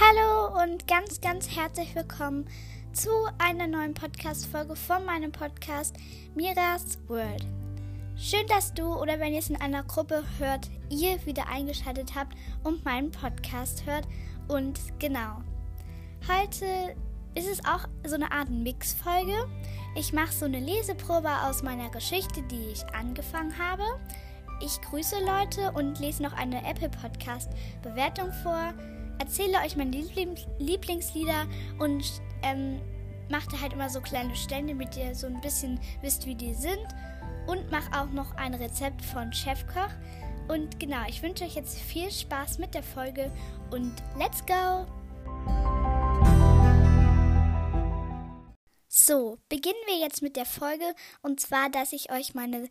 Hallo und ganz, ganz herzlich willkommen zu einer neuen Podcast-Folge von meinem Podcast Miras World. Schön, dass du oder wenn ihr es in einer Gruppe hört, ihr wieder eingeschaltet habt und meinen Podcast hört. Und genau, heute ist es auch so eine Art Mix-Folge. Ich mache so eine Leseprobe aus meiner Geschichte, die ich angefangen habe. Ich grüße Leute und lese noch eine Apple Podcast Bewertung vor erzähle euch meine Lieblings Lieblingslieder und ähm, mache halt immer so kleine Stände, damit ihr so ein bisschen wisst, wie die sind. Und mache auch noch ein Rezept von Chefkoch. Und genau, ich wünsche euch jetzt viel Spaß mit der Folge und let's go! So, beginnen wir jetzt mit der Folge und zwar, dass ich euch meine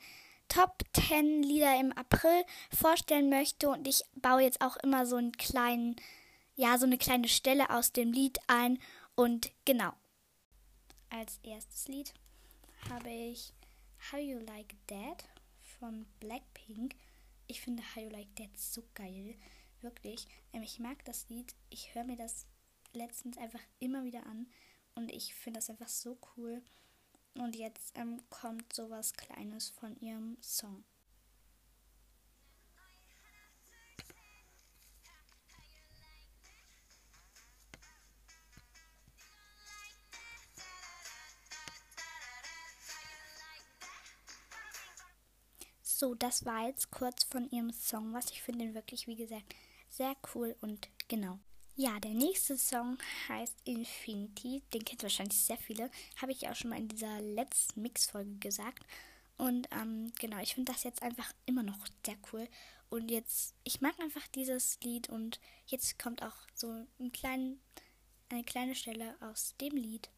Top 10 Lieder im April vorstellen möchte und ich baue jetzt auch immer so einen kleinen ja, so eine kleine Stelle aus dem Lied ein. Und genau. Als erstes Lied habe ich How You Like That von Blackpink. Ich finde How You Like That so geil. Wirklich. Ähm, ich mag das Lied. Ich höre mir das letztens einfach immer wieder an. Und ich finde das einfach so cool. Und jetzt ähm, kommt sowas Kleines von ihrem Song. So, das war jetzt kurz von ihrem Song, was ich finde wirklich, wie gesagt, sehr cool und genau. Ja, der nächste Song heißt Infinity. Den kennt wahrscheinlich sehr viele. Habe ich auch schon mal in dieser letzten Mix-Folge gesagt. Und ähm, genau, ich finde das jetzt einfach immer noch sehr cool. Und jetzt, ich mag einfach dieses Lied und jetzt kommt auch so ein klein, eine kleine Stelle aus dem Lied.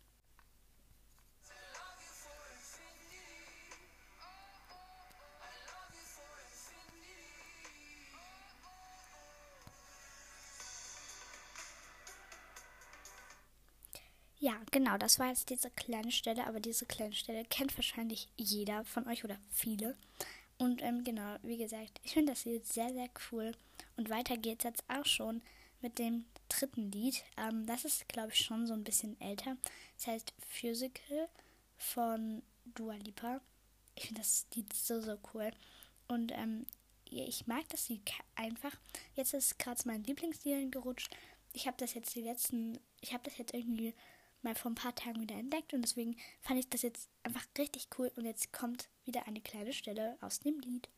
Genau, das war jetzt diese kleine Stelle, aber diese kleine Stelle kennt wahrscheinlich jeder von euch oder viele. Und ähm, genau, wie gesagt, ich finde das Lied sehr, sehr cool. Und weiter geht's jetzt auch schon mit dem dritten Lied. Ähm, das ist, glaube ich, schon so ein bisschen älter. Das heißt Physical von Dua Lipa. Ich finde das Lied so, so cool. Und ähm, ich mag das Lied einfach. Jetzt ist gerade mein Lieblingslied gerutscht. Ich habe das jetzt die letzten, ich habe das jetzt irgendwie mal vor ein paar Tagen wieder entdeckt und deswegen fand ich das jetzt einfach richtig cool und jetzt kommt wieder eine kleine Stelle aus dem Lied.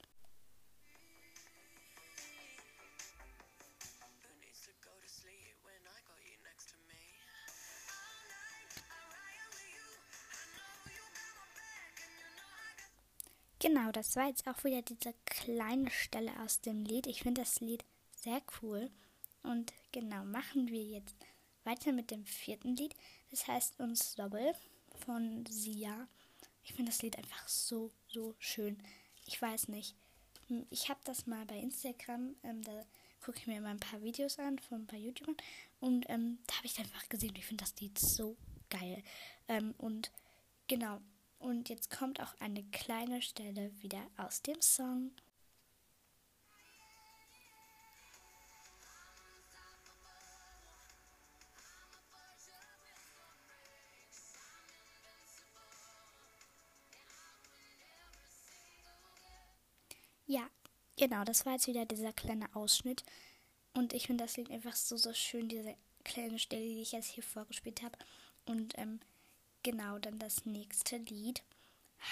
Genau, das war jetzt auch wieder diese kleine Stelle aus dem Lied. Ich finde das Lied sehr cool. Und genau, machen wir jetzt weiter mit dem vierten Lied. Das heißt Unstoppable von Sia. Ich finde das Lied einfach so, so schön. Ich weiß nicht. Hm, ich habe das mal bei Instagram, ähm, da gucke ich mir mal ein paar Videos an von ein paar YouTubern und ähm, da habe ich einfach gesehen, ich finde das Lied so geil. Ähm, und genau. Und jetzt kommt auch eine kleine Stelle wieder aus dem Song. Genau, das war jetzt wieder dieser kleine Ausschnitt. Und ich finde das Lied einfach so, so schön, diese kleine Stelle, die ich jetzt hier vorgespielt habe. Und ähm, genau, dann das nächste Lied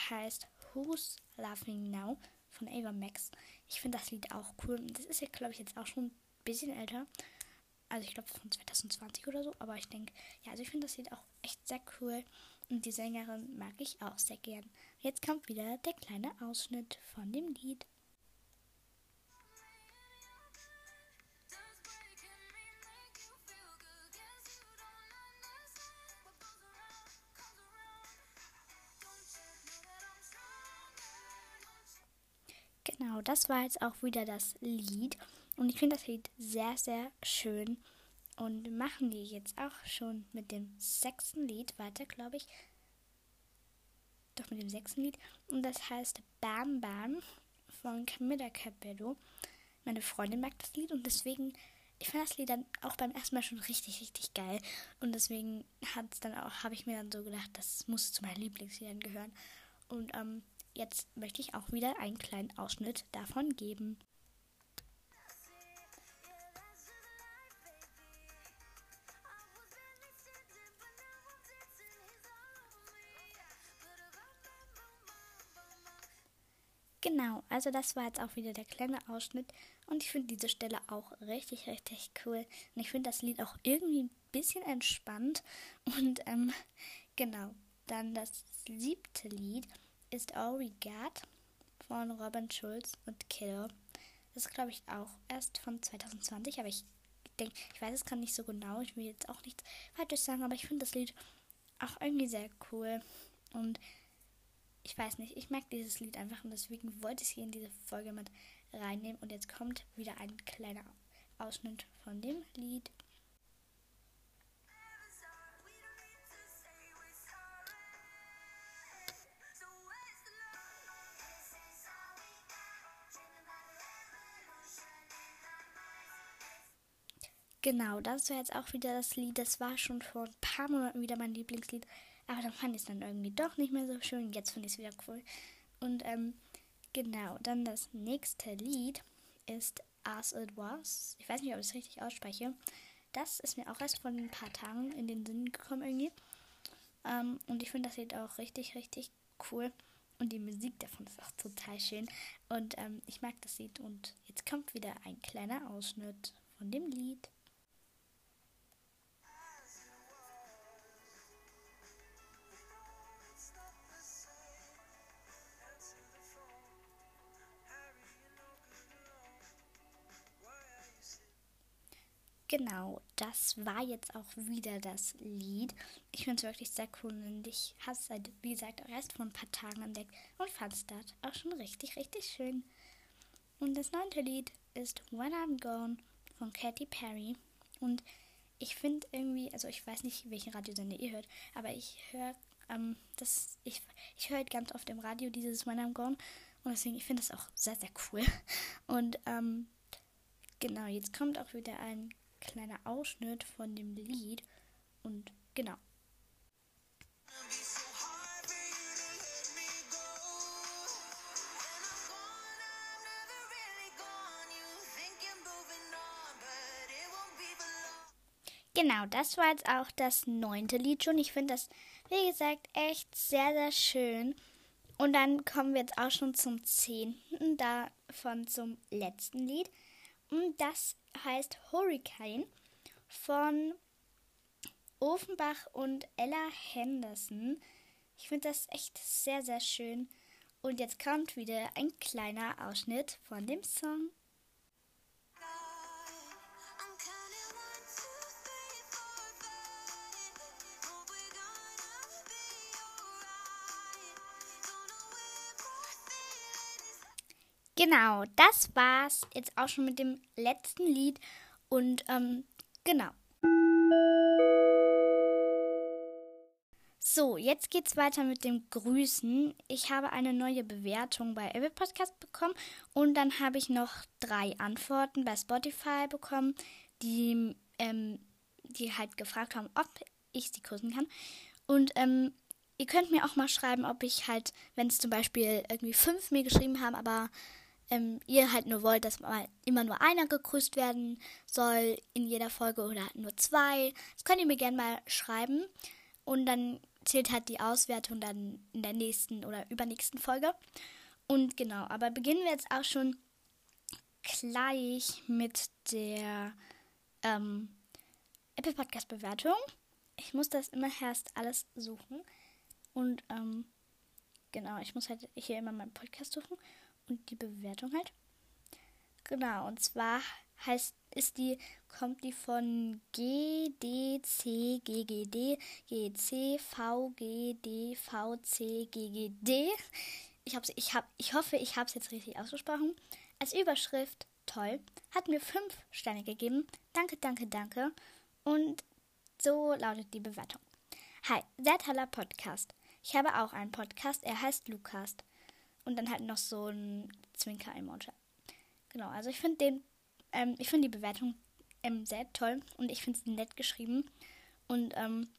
heißt Who's Laughing Now von Ava Max. Ich finde das Lied auch cool. Das ist ja, glaube ich, jetzt auch schon ein bisschen älter. Also ich glaube von 2020 oder so. Aber ich denke, ja, also ich finde das Lied auch echt sehr cool. Und die Sängerin mag ich auch sehr gern. Jetzt kommt wieder der kleine Ausschnitt von dem Lied. Genau, das war jetzt auch wieder das Lied. Und ich finde das Lied sehr, sehr schön. Und machen wir jetzt auch schon mit dem sechsten Lied weiter, glaube ich. Doch mit dem sechsten Lied. Und das heißt Bam Bam von Camilla Cabello. Meine Freundin mag das Lied und deswegen ich fand das Lied dann auch beim ersten Mal schon richtig, richtig geil. Und deswegen hat's dann auch, habe ich mir dann so gedacht, das muss zu meinen Lieblingsliedern gehören. Und ähm, jetzt möchte ich auch wieder einen kleinen Ausschnitt davon geben. Genau, also das war jetzt auch wieder der kleine Ausschnitt und ich finde diese Stelle auch richtig, richtig cool. Und ich finde das Lied auch irgendwie ein bisschen entspannt. Und ähm, genau, dann das siebte Lied ist All We Got von Robin Schulz und Kiddo. Das ist, glaube ich, auch erst von 2020, aber ich denke, ich weiß es gerade nicht so genau. Ich will jetzt auch nichts Falsches sagen, aber ich finde das Lied auch irgendwie sehr cool. Und ich weiß nicht, ich mag dieses Lied einfach und deswegen wollte ich es hier in diese Folge mit reinnehmen. Und jetzt kommt wieder ein kleiner Ausschnitt von dem Lied. Genau, das war jetzt auch wieder das Lied. Das war schon vor ein paar Monaten wieder mein Lieblingslied. Aber dann fand ich es dann irgendwie doch nicht mehr so schön. Jetzt finde ich es wieder cool. Und ähm, genau, dann das nächste Lied ist As It Was. Ich weiß nicht, ob ich es richtig ausspreche. Das ist mir auch erst vor ein paar Tagen in den Sinn gekommen irgendwie. Ähm, und ich finde das Lied auch richtig, richtig cool. Und die Musik davon ist auch total schön. Und ähm, ich mag das Lied. Und jetzt kommt wieder ein kleiner Ausschnitt von dem Lied. Genau, das war jetzt auch wieder das Lied. Ich finde es wirklich sehr cool und ich habe es seit, wie gesagt, auch erst vor ein paar Tagen entdeckt und fand es dort auch schon richtig, richtig schön. Und das neunte Lied ist When I'm Gone von Katy Perry. Und ich finde irgendwie, also ich weiß nicht, welchen Radiosender ihr hört, aber ich höre ähm, das, ich, ich höre halt ganz oft im Radio dieses When I'm Gone und deswegen, ich finde das auch sehr, sehr cool. Und ähm, genau, jetzt kommt auch wieder ein kleiner Ausschnitt von dem Lied und genau. Genau, das war jetzt auch das neunte Lied schon. Ich finde das, wie gesagt, echt sehr, sehr schön. Und dann kommen wir jetzt auch schon zum zehnten, davon zum letzten Lied. Und das heißt Hurricane von Ofenbach und Ella Henderson. Ich finde das echt sehr, sehr schön. Und jetzt kommt wieder ein kleiner Ausschnitt von dem Song. Genau, das war's jetzt auch schon mit dem letzten Lied. Und ähm, genau. So, jetzt geht's weiter mit dem Grüßen. Ich habe eine neue Bewertung bei Apple Podcast bekommen und dann habe ich noch drei Antworten bei Spotify bekommen, die, ähm, die halt gefragt haben, ob ich sie grüßen kann. Und ähm, ihr könnt mir auch mal schreiben, ob ich halt, wenn es zum Beispiel irgendwie fünf mir geschrieben haben, aber ähm, ihr halt nur wollt, dass mal immer nur einer gegrüßt werden soll in jeder Folge oder nur zwei. Das könnt ihr mir gerne mal schreiben. Und dann zählt halt die Auswertung dann in der nächsten oder übernächsten Folge. Und genau, aber beginnen wir jetzt auch schon gleich mit der ähm, Apple Podcast Bewertung. Ich muss das immer erst alles suchen. Und ähm, genau, ich muss halt hier immer meinen Podcast suchen und die Bewertung halt. Genau, und zwar heißt ist die kommt die von GDC GGD GC VGD VC GGD. Ich hab's, ich hab, ich hoffe, ich habe es jetzt richtig ausgesprochen. Als Überschrift toll, hat mir fünf Sterne gegeben. Danke, danke, danke. Und so lautet die Bewertung. Hi, sehr toller Podcast. Ich habe auch einen Podcast, er heißt Lukas. Und dann halt noch so ein Zwinker-Emoji. Genau, also ich finde den, ähm, ich finde die Bewertung ähm, sehr toll und ich finde sie nett geschrieben. Und ähm,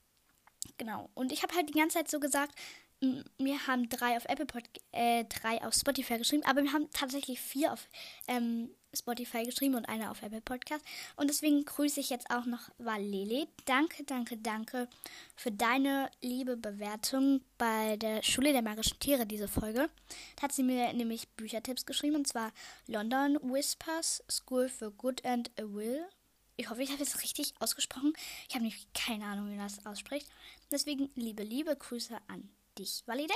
genau. Und ich habe halt die ganze Zeit so gesagt, wir haben drei auf Apple Pod äh, drei auf Spotify geschrieben, aber wir haben tatsächlich vier auf ähm, Spotify geschrieben und eine auf Apple Podcast. Und deswegen grüße ich jetzt auch noch Valele. Danke, danke, danke für deine liebe Bewertung bei der Schule der magischen Tiere, diese Folge. Da hat sie mir nämlich Büchertipps geschrieben, und zwar London Whispers, School for Good and a Will. Ich hoffe, ich habe es richtig ausgesprochen. Ich habe nämlich keine Ahnung, wie man das ausspricht. Deswegen liebe, liebe Grüße an dich, Valide.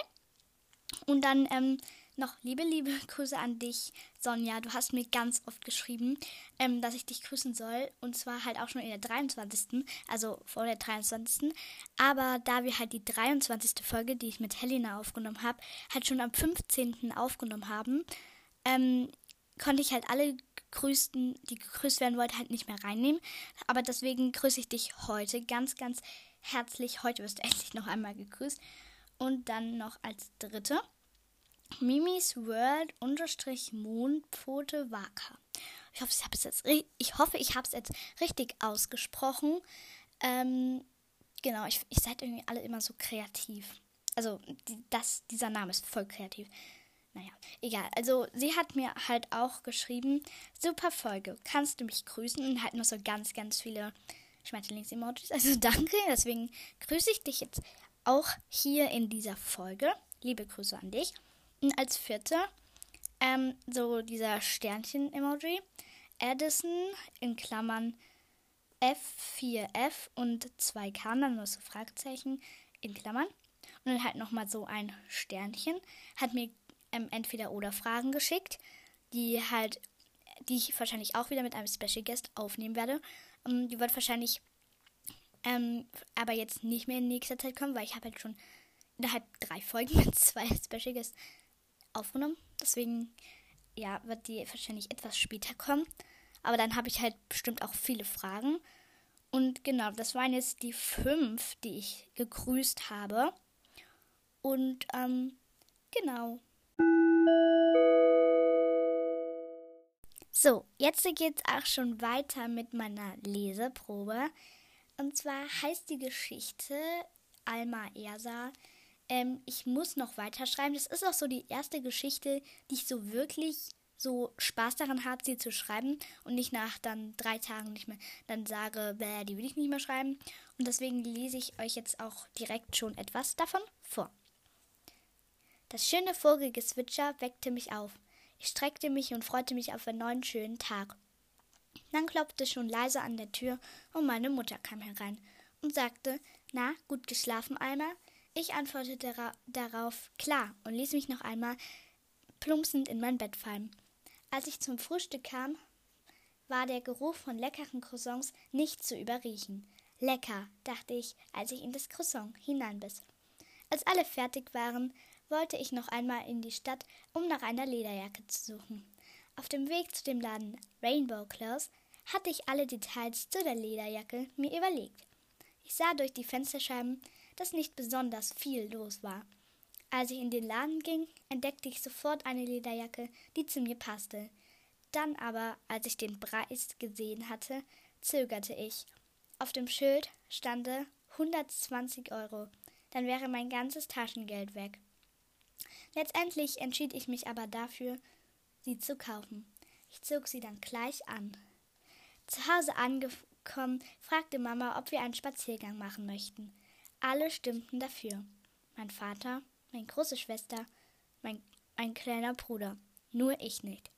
Und dann ähm, noch liebe, liebe Grüße an dich, Sonja. Du hast mir ganz oft geschrieben, ähm, dass ich dich grüßen soll. Und zwar halt auch schon in der 23. Also vor der 23. Aber da wir halt die 23. Folge, die ich mit Helena aufgenommen habe, halt schon am 15. aufgenommen haben, ähm, konnte ich halt alle Grüßten, die gegrüßt werden wollten, halt nicht mehr reinnehmen. Aber deswegen grüße ich dich heute ganz, ganz herzlich. Heute wirst du endlich noch einmal gegrüßt. Und dann noch als dritte Mimis World unterstrich Mondpfote Waka. Ich hoffe, ich habe es jetzt, ich hoffe, ich habe es jetzt richtig ausgesprochen. Ähm, genau, ich, ich seid irgendwie alle immer so kreativ. Also, das, dieser Name ist voll kreativ. Naja, egal. Also, sie hat mir halt auch geschrieben: Super Folge, kannst du mich grüßen? Und halt noch so ganz, ganz viele Schmetterlings-Emojis. Also, danke. Deswegen grüße ich dich jetzt auch hier in dieser Folge. Liebe Grüße an dich. Und als vierte, ähm, so dieser Sternchen-Emoji. Addison in Klammern F4F und zwei K, dann nur so Fragezeichen in Klammern. Und dann halt nochmal so ein Sternchen. Hat mir ähm, entweder oder Fragen geschickt, die halt, die ich wahrscheinlich auch wieder mit einem Special Guest aufnehmen werde. Ähm, die wird wahrscheinlich ähm, aber jetzt nicht mehr in nächster Zeit kommen, weil ich habe halt schon innerhalb drei Folgen mit zwei Special Guests aufgenommen. Deswegen, ja, wird die wahrscheinlich etwas später kommen. Aber dann habe ich halt bestimmt auch viele Fragen. Und genau, das waren jetzt die fünf, die ich gegrüßt habe. Und ähm, genau. So, jetzt geht es auch schon weiter mit meiner Leseprobe. Und zwar heißt die Geschichte Alma Ersa. Ähm, ich muss noch weiterschreiben. Das ist auch so die erste Geschichte, die ich so wirklich so Spaß daran habe, sie zu schreiben und nicht nach dann drei Tagen nicht mehr dann sage, bäh, die will ich nicht mehr schreiben. Und deswegen lese ich euch jetzt auch direkt schon etwas davon vor. Das schöne Vogelgezwitscher weckte mich auf. Ich streckte mich und freute mich auf einen neuen schönen Tag. Dann klopfte schon leise an der Tür und meine Mutter kam herein und sagte, na, gut geschlafen, Alma? Ich antwortete darauf, klar, und ließ mich noch einmal plumpsend in mein Bett fallen. Als ich zum Frühstück kam, war der Geruch von leckeren Croissants nicht zu überriechen. Lecker, dachte ich, als ich in das Croissant hineinbiss. Als alle fertig waren, wollte ich noch einmal in die Stadt, um nach einer Lederjacke zu suchen. Auf dem Weg zu dem Laden Rainbow Clothes hatte ich alle Details zu der Lederjacke mir überlegt. Ich sah durch die Fensterscheiben, dass nicht besonders viel los war. Als ich in den Laden ging, entdeckte ich sofort eine Lederjacke, die zu mir passte. Dann aber, als ich den Preis gesehen hatte, zögerte ich. Auf dem Schild stande 120 Euro. Dann wäre mein ganzes Taschengeld weg. Letztendlich entschied ich mich aber dafür, sie zu kaufen. Ich zog sie dann gleich an. Zu Hause angekommen, fragte Mama, ob wir einen Spaziergang machen möchten. Alle stimmten dafür. Mein Vater, meine große Schwester, mein, mein kleiner Bruder. Nur ich nicht.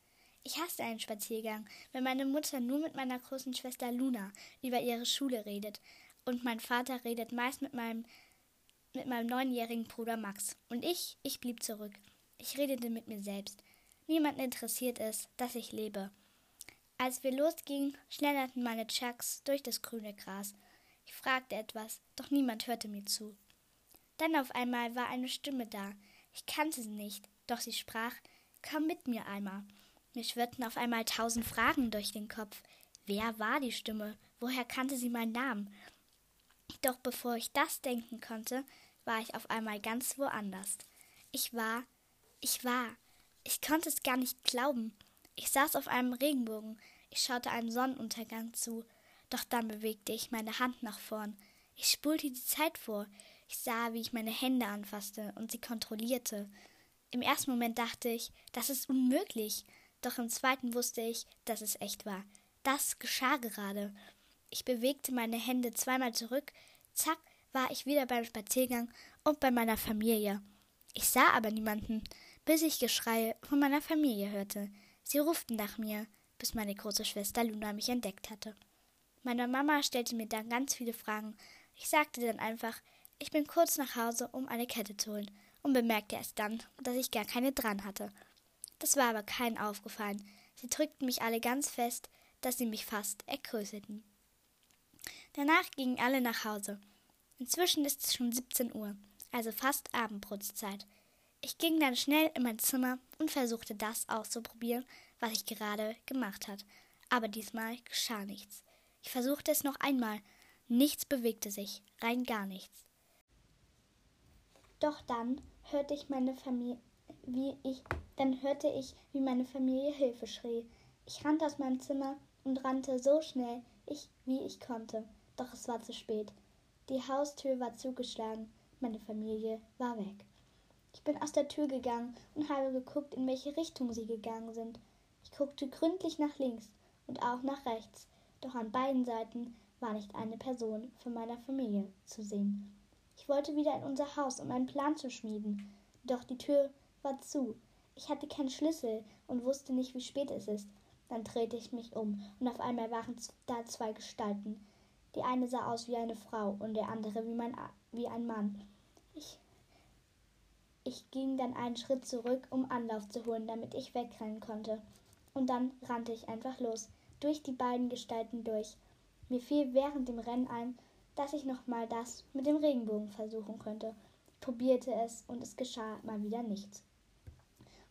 Ich hasste einen Spaziergang, wenn meine Mutter nur mit meiner großen Schwester Luna über ihre Schule redet und mein Vater redet meist mit meinem mit meinem neunjährigen Bruder Max. Und ich, ich blieb zurück. Ich redete mit mir selbst. Niemanden interessiert es, dass ich lebe. Als wir losgingen, schlenderten meine Chucks durch das grüne Gras. Ich fragte etwas, doch niemand hörte mir zu. Dann auf einmal war eine Stimme da. Ich kannte sie nicht, doch sie sprach Komm mit mir, Alma. Mir schwirrten auf einmal tausend Fragen durch den Kopf. Wer war die Stimme? Woher kannte sie meinen Namen? Doch bevor ich das denken konnte, war ich auf einmal ganz woanders. Ich war, ich war, ich konnte es gar nicht glauben. Ich saß auf einem Regenbogen. Ich schaute einem Sonnenuntergang zu. Doch dann bewegte ich meine Hand nach vorn. Ich spulte die Zeit vor. Ich sah, wie ich meine Hände anfasste und sie kontrollierte. Im ersten Moment dachte ich, das ist unmöglich. Doch im zweiten wusste ich, dass es echt war. Das geschah gerade. Ich bewegte meine Hände zweimal zurück. Zack, war ich wieder beim Spaziergang und bei meiner Familie. Ich sah aber niemanden, bis ich Geschrei von meiner Familie hörte. Sie ruften nach mir, bis meine große Schwester Luna mich entdeckt hatte. Meine Mama stellte mir dann ganz viele Fragen. Ich sagte dann einfach, ich bin kurz nach Hause, um eine Kette zu holen, und bemerkte erst dann, dass ich gar keine dran hatte. Das war aber keinen aufgefallen. Sie drückten mich alle ganz fest, dass sie mich fast ergrößelten. Danach gingen alle nach Hause. Inzwischen ist es schon 17 Uhr, also fast Abendbrotzeit. Ich ging dann schnell in mein Zimmer und versuchte das auszuprobieren, was ich gerade gemacht hatte. Aber diesmal geschah nichts. Ich versuchte es noch einmal. Nichts bewegte sich, rein gar nichts. Doch dann hörte ich meine Familie, wie ich, dann hörte ich, wie meine Familie Hilfe schrie. Ich rannte aus meinem Zimmer und rannte so schnell, ich, wie ich konnte. Doch es war zu spät. Die Haustür war zugeschlagen. Meine Familie war weg. Ich bin aus der Tür gegangen und habe geguckt, in welche Richtung sie gegangen sind. Ich guckte gründlich nach links und auch nach rechts, doch an beiden Seiten war nicht eine Person von meiner Familie zu sehen. Ich wollte wieder in unser Haus, um einen Plan zu schmieden, doch die Tür war zu. Ich hatte keinen Schlüssel und wusste nicht, wie spät es ist. Dann drehte ich mich um, und auf einmal waren da zwei Gestalten. Die eine sah aus wie eine Frau und der andere wie, mein, wie ein Mann. Ich, ging dann einen Schritt zurück, um Anlauf zu holen, damit ich wegrennen konnte. Und dann rannte ich einfach los, durch die beiden Gestalten durch. Mir fiel während dem Rennen ein, dass ich nochmal das mit dem Regenbogen versuchen könnte. Ich probierte es und es geschah mal wieder nichts.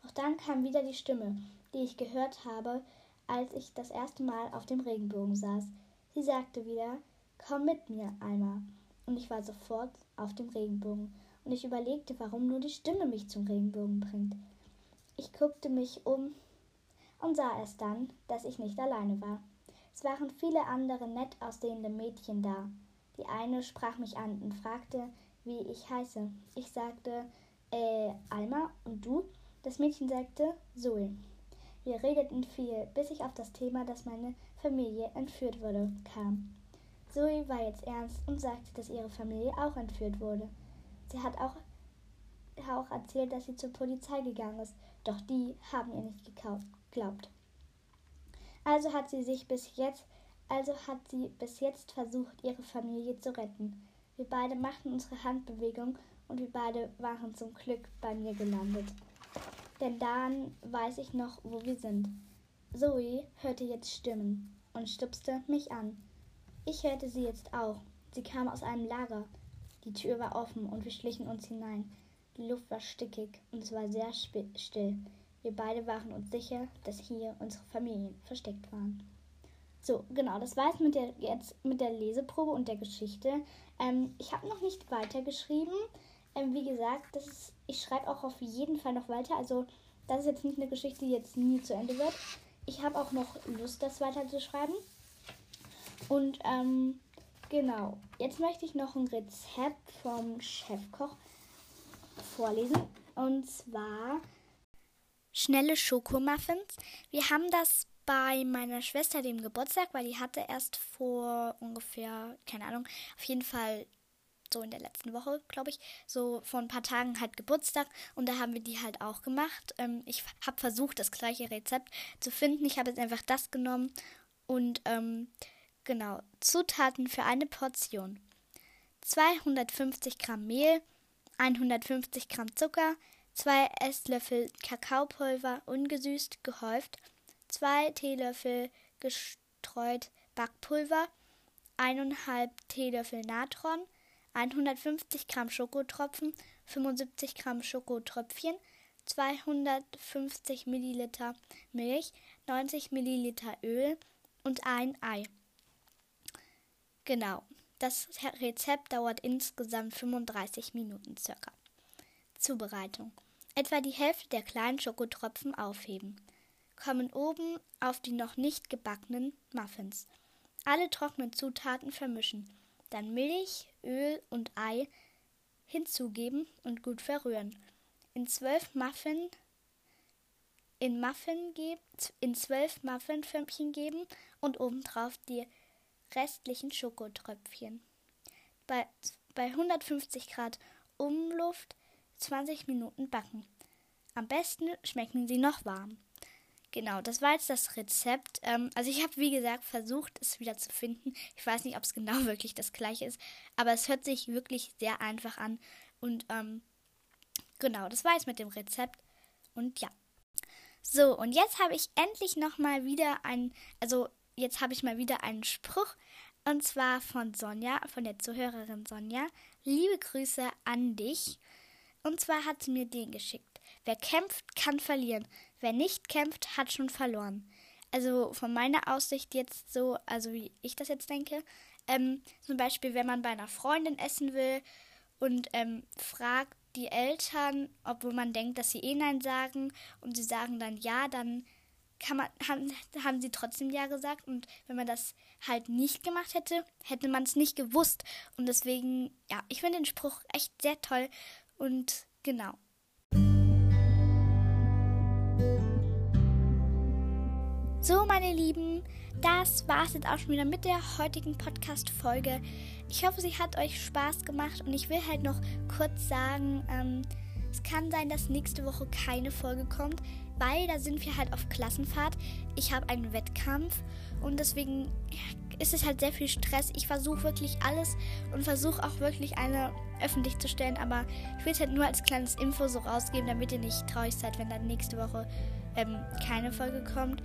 Doch dann kam wieder die Stimme, die ich gehört habe, als ich das erste Mal auf dem Regenbogen saß. Sie sagte wieder, komm mit mir, Alma. Und ich war sofort auf dem Regenbogen. Und ich überlegte, warum nur die Stimme mich zum Regenbogen bringt. Ich guckte mich um und sah erst dann, dass ich nicht alleine war. Es waren viele andere nett aussehende Mädchen da. Die eine sprach mich an und fragte, wie ich heiße. Ich sagte, äh, Alma und du? Das Mädchen sagte, Zoe. Wir redeten viel, bis ich auf das Thema, dass meine Familie entführt wurde, kam. Zoe war jetzt ernst und sagte, dass ihre Familie auch entführt wurde. Sie hat auch, auch erzählt, dass sie zur Polizei gegangen ist, doch die haben ihr nicht geglaubt. Also hat sie sich bis jetzt, also hat sie bis jetzt versucht, ihre Familie zu retten. Wir beide machten unsere Handbewegung und wir beide waren zum Glück bei mir gelandet denn dann weiß ich noch, wo wir sind. Zoe hörte jetzt Stimmen und stupste mich an. Ich hörte sie jetzt auch. Sie kam aus einem Lager. Die Tür war offen und wir schlichen uns hinein. Die Luft war stickig und es war sehr still. Wir beide waren uns sicher, dass hier unsere Familien versteckt waren. So, genau, das war es mit der, jetzt mit der Leseprobe und der Geschichte. Ähm, ich habe noch nicht weitergeschrieben. Ähm, wie gesagt, ist, ich schreibe auch auf jeden Fall noch weiter. Also, das ist jetzt nicht eine Geschichte, die jetzt nie zu Ende wird. Ich habe auch noch Lust, das weiter zu schreiben. Und ähm, genau, jetzt möchte ich noch ein Rezept vom Chefkoch vorlesen. Und zwar schnelle Schokomuffins. Wir haben das bei meiner Schwester dem Geburtstag, weil die hatte erst vor ungefähr, keine Ahnung, auf jeden Fall so in der letzten Woche, glaube ich, so vor ein paar Tagen halt Geburtstag und da haben wir die halt auch gemacht. Ähm, ich habe versucht, das gleiche Rezept zu finden. Ich habe jetzt einfach das genommen und ähm, genau, Zutaten für eine Portion. 250 Gramm Mehl, 150 Gramm Zucker, 2 Esslöffel Kakaopulver ungesüßt gehäuft, 2 Teelöffel gestreut Backpulver, 1,5 Teelöffel Natron, 150 Gramm Schokotropfen, 75 Gramm Schokotröpfchen, 250 Milliliter Milch, 90 Milliliter Öl und ein Ei. Genau, das Rezept dauert insgesamt 35 Minuten circa. Zubereitung. Etwa die Hälfte der kleinen Schokotropfen aufheben. Kommen oben auf die noch nicht gebackenen Muffins. alle trockenen Zutaten vermischen. Dann Milch, Öl und Ei hinzugeben und gut verrühren. In zwölf Muffin in Muffin geben, in zwölf Muffinförmchen geben und obendrauf die restlichen Schokotröpfchen. Bei, bei 150 Grad Umluft 20 Minuten backen. Am besten schmecken sie noch warm. Genau, das war jetzt das Rezept. Ähm, also ich habe, wie gesagt, versucht, es wieder zu finden. Ich weiß nicht, ob es genau wirklich das gleiche ist, aber es hört sich wirklich sehr einfach an. Und ähm, genau, das war jetzt mit dem Rezept. Und ja. So, und jetzt habe ich endlich nochmal wieder ein, also jetzt habe ich mal wieder einen Spruch. Und zwar von Sonja, von der Zuhörerin Sonja. Liebe Grüße an dich. Und zwar hat sie mir den geschickt. Wer kämpft, kann verlieren. Wer nicht kämpft, hat schon verloren. Also von meiner Aussicht jetzt so, also wie ich das jetzt denke, ähm, zum Beispiel, wenn man bei einer Freundin essen will und ähm, fragt die Eltern, obwohl man denkt, dass sie eh Nein sagen und sie sagen dann Ja, dann kann man, haben, haben sie trotzdem Ja gesagt. Und wenn man das halt nicht gemacht hätte, hätte man es nicht gewusst. Und deswegen, ja, ich finde den Spruch echt sehr toll. Und genau. So, meine Lieben, das war es jetzt auch schon wieder mit der heutigen Podcast-Folge. Ich hoffe, sie hat euch Spaß gemacht und ich will halt noch kurz sagen, ähm, es kann sein, dass nächste Woche keine Folge kommt, weil da sind wir halt auf Klassenfahrt. Ich habe einen Wettkampf und deswegen ist es halt sehr viel Stress. Ich versuche wirklich alles und versuche auch wirklich eine öffentlich zu stellen, aber ich will es halt nur als kleines Info so rausgeben, damit ihr nicht traurig seid, wenn dann nächste Woche ähm, keine Folge kommt.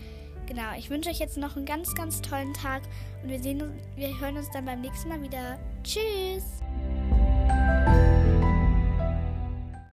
Genau, ich wünsche euch jetzt noch einen ganz, ganz tollen Tag und wir sehen uns, wir hören uns dann beim nächsten Mal wieder. Tschüss!